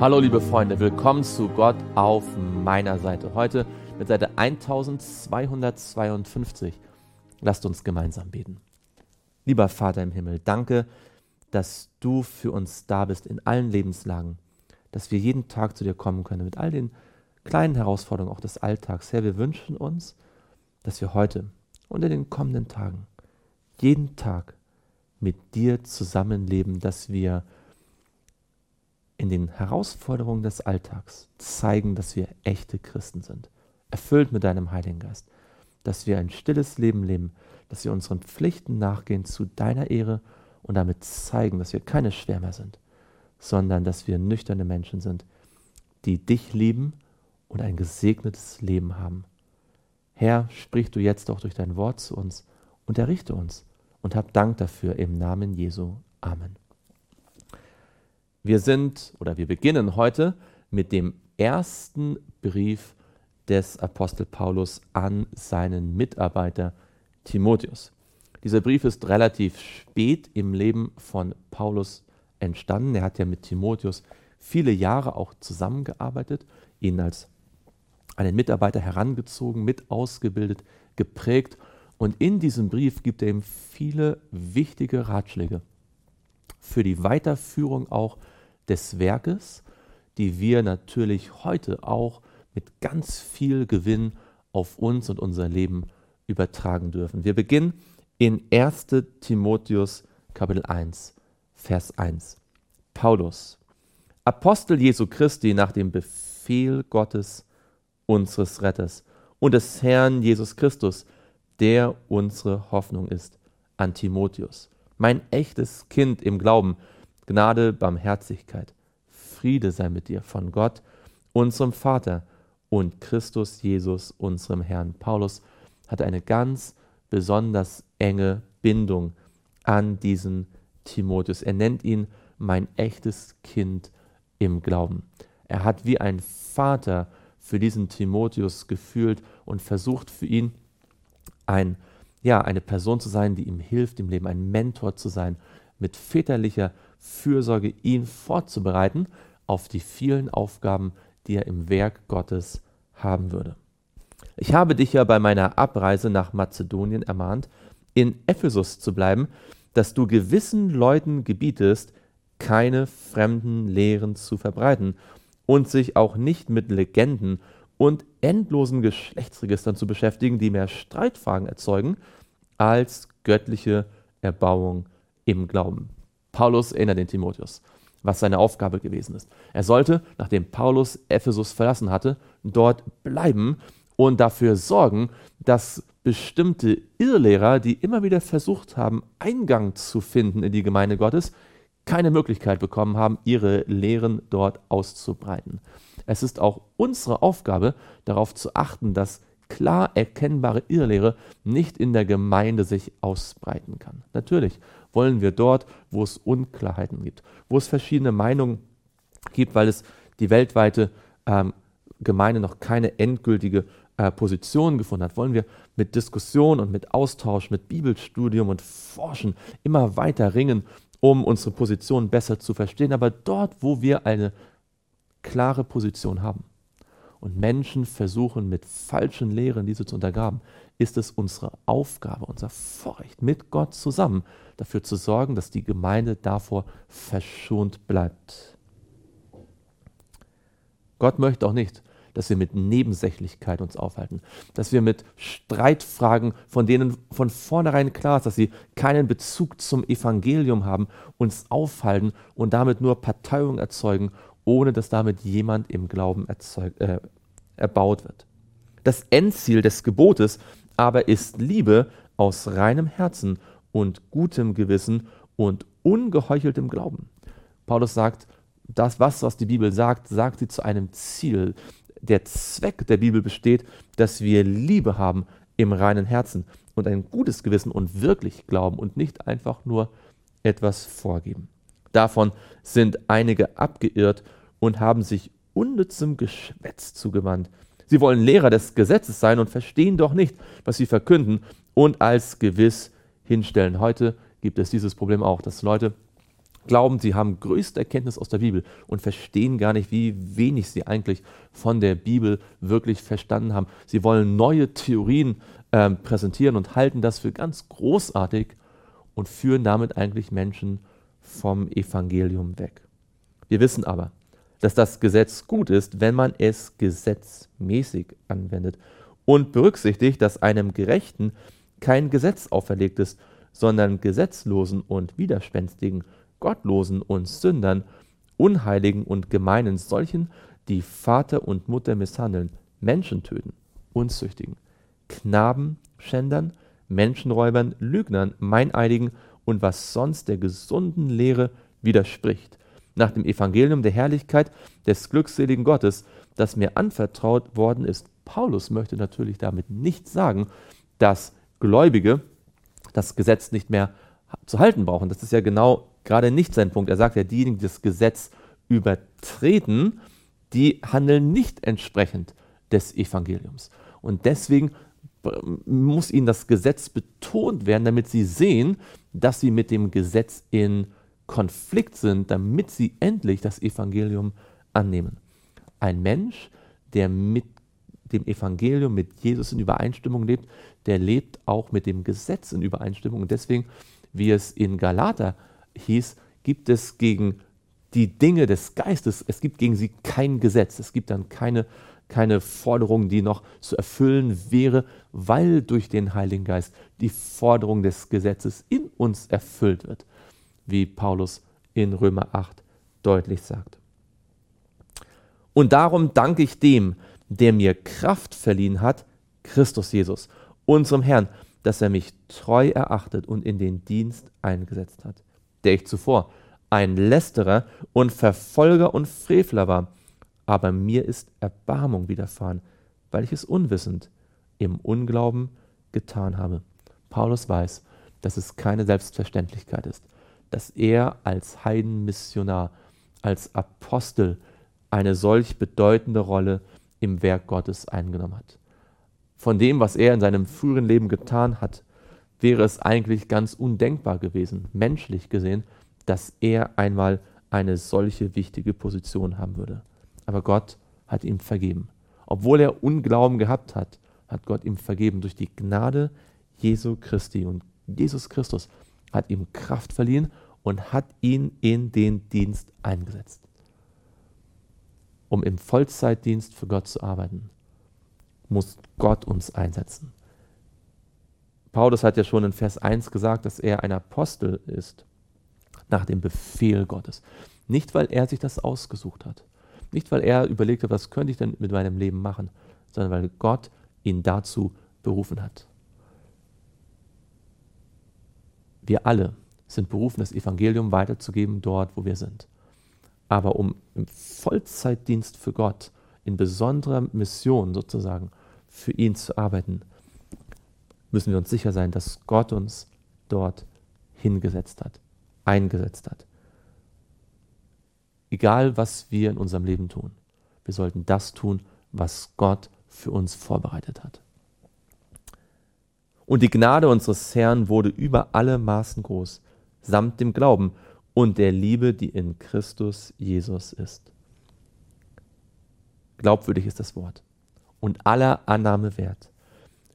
Hallo liebe Freunde, willkommen zu Gott auf meiner Seite. Heute mit Seite 1252. Lasst uns gemeinsam beten. Lieber Vater im Himmel, danke, dass du für uns da bist in allen Lebenslagen, dass wir jeden Tag zu dir kommen können mit all den kleinen Herausforderungen auch des Alltags. Herr, wir wünschen uns, dass wir heute und in den kommenden Tagen jeden Tag mit dir zusammenleben, dass wir in den Herausforderungen des Alltags zeigen, dass wir echte Christen sind, erfüllt mit deinem Heiligen Geist, dass wir ein stilles Leben leben, dass wir unseren Pflichten nachgehen zu deiner Ehre und damit zeigen, dass wir keine Schwärmer sind, sondern dass wir nüchterne Menschen sind, die dich lieben und ein gesegnetes Leben haben. Herr, sprich du jetzt auch durch dein Wort zu uns und errichte uns und hab Dank dafür im Namen Jesu. Amen. Wir sind oder wir beginnen heute mit dem ersten Brief des Apostel Paulus an seinen Mitarbeiter Timotheus. Dieser Brief ist relativ spät im Leben von Paulus entstanden. Er hat ja mit Timotheus viele Jahre auch zusammengearbeitet, ihn als einen Mitarbeiter herangezogen, mit ausgebildet, geprägt. Und in diesem Brief gibt er ihm viele wichtige Ratschläge für die Weiterführung auch des Werkes, die wir natürlich heute auch mit ganz viel Gewinn auf uns und unser Leben übertragen dürfen. Wir beginnen in 1 Timotheus Kapitel 1, Vers 1. Paulus, Apostel Jesu Christi nach dem Befehl Gottes, unseres Retters und des Herrn Jesus Christus, der unsere Hoffnung ist, an Timotheus, mein echtes Kind im Glauben, Gnade, Barmherzigkeit, Friede sei mit dir von Gott, unserem Vater und Christus Jesus, unserem Herrn. Paulus hatte eine ganz besonders enge Bindung an diesen Timotheus. Er nennt ihn mein echtes Kind im Glauben. Er hat wie ein Vater für diesen Timotheus gefühlt und versucht für ihn ein, ja, eine Person zu sein, die ihm hilft im Leben, ein Mentor zu sein, mit väterlicher Fürsorge ihn vorzubereiten auf die vielen Aufgaben, die er im Werk Gottes haben würde. Ich habe dich ja bei meiner Abreise nach Mazedonien ermahnt, in Ephesus zu bleiben, dass du gewissen Leuten gebietest, keine fremden Lehren zu verbreiten und sich auch nicht mit Legenden und endlosen Geschlechtsregistern zu beschäftigen, die mehr Streitfragen erzeugen als göttliche Erbauung im Glauben. Paulus erinnert den Timotheus, was seine Aufgabe gewesen ist. Er sollte, nachdem Paulus Ephesus verlassen hatte, dort bleiben und dafür sorgen, dass bestimmte Irrlehrer, die immer wieder versucht haben, Eingang zu finden in die Gemeinde Gottes, keine Möglichkeit bekommen haben, ihre Lehren dort auszubreiten. Es ist auch unsere Aufgabe, darauf zu achten, dass klar erkennbare Irrlehre nicht in der Gemeinde sich ausbreiten kann. Natürlich wollen wir dort, wo es Unklarheiten gibt, wo es verschiedene Meinungen gibt, weil es die weltweite ähm, Gemeinde noch keine endgültige äh, Position gefunden hat, wollen wir mit Diskussion und mit Austausch, mit Bibelstudium und Forschen immer weiter ringen, um unsere Position besser zu verstehen. Aber dort, wo wir eine klare Position haben und Menschen versuchen mit falschen Lehren diese zu untergraben, ist es unsere Aufgabe, unser Vorrecht, mit Gott zusammen dafür zu sorgen, dass die Gemeinde davor verschont bleibt. Gott möchte auch nicht, dass wir mit Nebensächlichkeit uns aufhalten, dass wir mit Streitfragen, von denen von vornherein klar ist, dass sie keinen Bezug zum Evangelium haben, uns aufhalten und damit nur Parteiung erzeugen, ohne dass damit jemand im Glauben erzeugt, äh, erbaut wird. Das Endziel des Gebotes aber ist Liebe aus reinem Herzen und gutem Gewissen und ungeheucheltem Glauben. Paulus sagt, das, was, was die Bibel sagt, sagt sie zu einem Ziel. Der Zweck der Bibel besteht, dass wir Liebe haben im reinen Herzen und ein gutes Gewissen und wirklich glauben und nicht einfach nur etwas vorgeben. Davon sind einige abgeirrt und haben sich unnützem Geschwätz zugewandt, Sie wollen Lehrer des Gesetzes sein und verstehen doch nicht, was sie verkünden und als gewiss hinstellen. Heute gibt es dieses Problem auch, dass Leute glauben, sie haben größte Erkenntnis aus der Bibel und verstehen gar nicht, wie wenig sie eigentlich von der Bibel wirklich verstanden haben. Sie wollen neue Theorien äh, präsentieren und halten das für ganz großartig und führen damit eigentlich Menschen vom Evangelium weg. Wir wissen aber, dass das Gesetz gut ist, wenn man es gesetzmäßig anwendet und berücksichtigt, dass einem Gerechten kein Gesetz auferlegt ist, sondern Gesetzlosen und Widerspenstigen, Gottlosen und Sündern, Unheiligen und Gemeinen, solchen, die Vater und Mutter misshandeln, Menschen töten, Unzüchtigen, Knaben schändern, Menschenräubern, Lügnern, Meineidigen und was sonst der gesunden Lehre widerspricht, nach dem Evangelium der Herrlichkeit des glückseligen Gottes, das mir anvertraut worden ist. Paulus möchte natürlich damit nicht sagen, dass Gläubige das Gesetz nicht mehr zu halten brauchen. Das ist ja genau gerade nicht sein Punkt. Er sagt ja, diejenigen, die das Gesetz übertreten, die handeln nicht entsprechend des Evangeliums. Und deswegen muss ihnen das Gesetz betont werden, damit sie sehen, dass sie mit dem Gesetz in Konflikt sind, damit sie endlich das Evangelium annehmen. Ein Mensch, der mit dem Evangelium, mit Jesus in Übereinstimmung lebt, der lebt auch mit dem Gesetz in Übereinstimmung. Und deswegen, wie es in Galater hieß, gibt es gegen die Dinge des Geistes, es gibt gegen sie kein Gesetz. Es gibt dann keine, keine Forderung, die noch zu erfüllen wäre, weil durch den Heiligen Geist die Forderung des Gesetzes in uns erfüllt wird wie Paulus in Römer 8 deutlich sagt. Und darum danke ich dem, der mir Kraft verliehen hat, Christus Jesus, unserem Herrn, dass er mich treu erachtet und in den Dienst eingesetzt hat, der ich zuvor ein Lästerer und Verfolger und Frevler war, aber mir ist Erbarmung widerfahren, weil ich es unwissend im Unglauben getan habe. Paulus weiß, dass es keine Selbstverständlichkeit ist, dass er als Heidenmissionar, als Apostel eine solch bedeutende Rolle im Werk Gottes eingenommen hat. Von dem, was er in seinem früheren Leben getan hat, wäre es eigentlich ganz undenkbar gewesen, menschlich gesehen, dass er einmal eine solche wichtige Position haben würde. Aber Gott hat ihm vergeben. Obwohl er Unglauben gehabt hat, hat Gott ihm vergeben durch die Gnade Jesu Christi. Und Jesus Christus hat ihm Kraft verliehen und hat ihn in den Dienst eingesetzt, um im Vollzeitdienst für Gott zu arbeiten. Muss Gott uns einsetzen. Paulus hat ja schon in Vers 1 gesagt, dass er ein Apostel ist, nach dem Befehl Gottes. Nicht, weil er sich das ausgesucht hat. Nicht, weil er überlegt hat, was könnte ich denn mit meinem Leben machen, sondern weil Gott ihn dazu berufen hat. Wir alle sind berufen, das Evangelium weiterzugeben dort, wo wir sind. Aber um im Vollzeitdienst für Gott, in besonderer Mission sozusagen, für ihn zu arbeiten, müssen wir uns sicher sein, dass Gott uns dort hingesetzt hat, eingesetzt hat. Egal, was wir in unserem Leben tun, wir sollten das tun, was Gott für uns vorbereitet hat. Und die Gnade unseres Herrn wurde über alle Maßen groß, samt dem Glauben und der Liebe, die in Christus Jesus ist. Glaubwürdig ist das Wort und aller Annahme wert,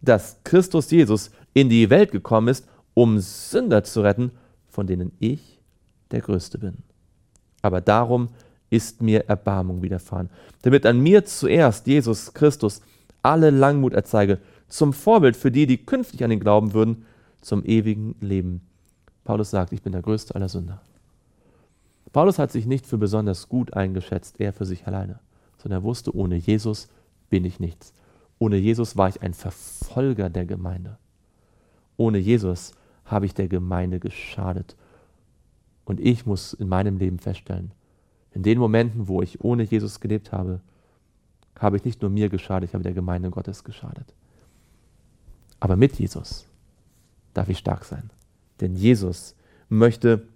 dass Christus Jesus in die Welt gekommen ist, um Sünder zu retten, von denen ich der Größte bin. Aber darum ist mir Erbarmung widerfahren, damit an mir zuerst Jesus Christus alle Langmut erzeige, zum Vorbild für die, die künftig an ihn glauben würden, zum ewigen Leben. Paulus sagt, ich bin der größte aller Sünder. Paulus hat sich nicht für besonders gut eingeschätzt, er für sich alleine, sondern er wusste, ohne Jesus bin ich nichts. Ohne Jesus war ich ein Verfolger der Gemeinde. Ohne Jesus habe ich der Gemeinde geschadet. Und ich muss in meinem Leben feststellen, in den Momenten, wo ich ohne Jesus gelebt habe, habe ich nicht nur mir geschadet, ich habe der Gemeinde Gottes geschadet. Aber mit Jesus darf ich stark sein. Denn Jesus möchte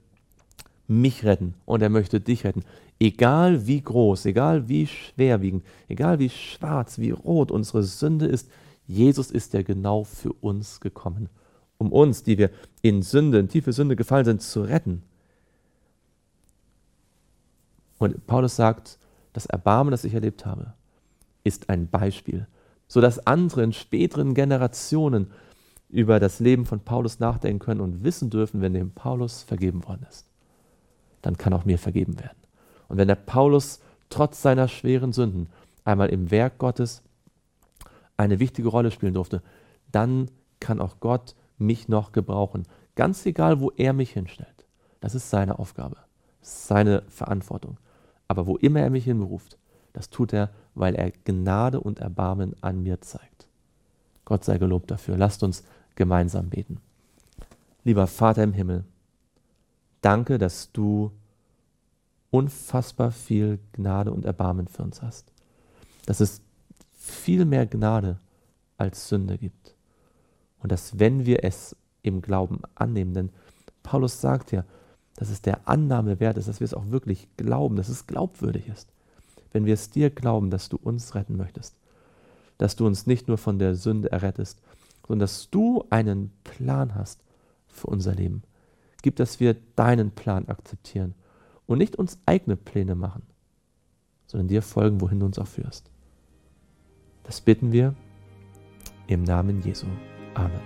mich retten und er möchte dich retten. Egal wie groß, egal wie schwerwiegend, egal wie schwarz, wie rot unsere Sünde ist, Jesus ist ja genau für uns gekommen, um uns, die wir in Sünde, in tiefe Sünde gefallen sind, zu retten. Und Paulus sagt, das Erbarmen, das ich erlebt habe, ist ein Beispiel, sodass andere in späteren Generationen über das Leben von Paulus nachdenken können und wissen dürfen, wenn dem Paulus vergeben worden ist, dann kann auch mir vergeben werden. Und wenn der Paulus trotz seiner schweren Sünden einmal im Werk Gottes eine wichtige Rolle spielen durfte, dann kann auch Gott mich noch gebrauchen. Ganz egal, wo er mich hinstellt. Das ist seine Aufgabe, seine Verantwortung. Aber wo immer er mich hinberuft, das tut er, weil er Gnade und Erbarmen an mir zeigt. Gott sei gelobt dafür. Lasst uns gemeinsam beten. Lieber Vater im Himmel, danke, dass du unfassbar viel Gnade und Erbarmen für uns hast. Dass es viel mehr Gnade als Sünde gibt. Und dass wenn wir es im Glauben annehmen, denn Paulus sagt ja, dass es der Annahme wert ist, dass wir es auch wirklich glauben, dass es glaubwürdig ist. Wenn wir es dir glauben, dass du uns retten möchtest, dass du uns nicht nur von der Sünde errettest, sondern dass du einen Plan hast für unser Leben. Gib, dass wir deinen Plan akzeptieren und nicht uns eigene Pläne machen, sondern dir folgen, wohin du uns auch führst. Das bitten wir im Namen Jesu. Amen.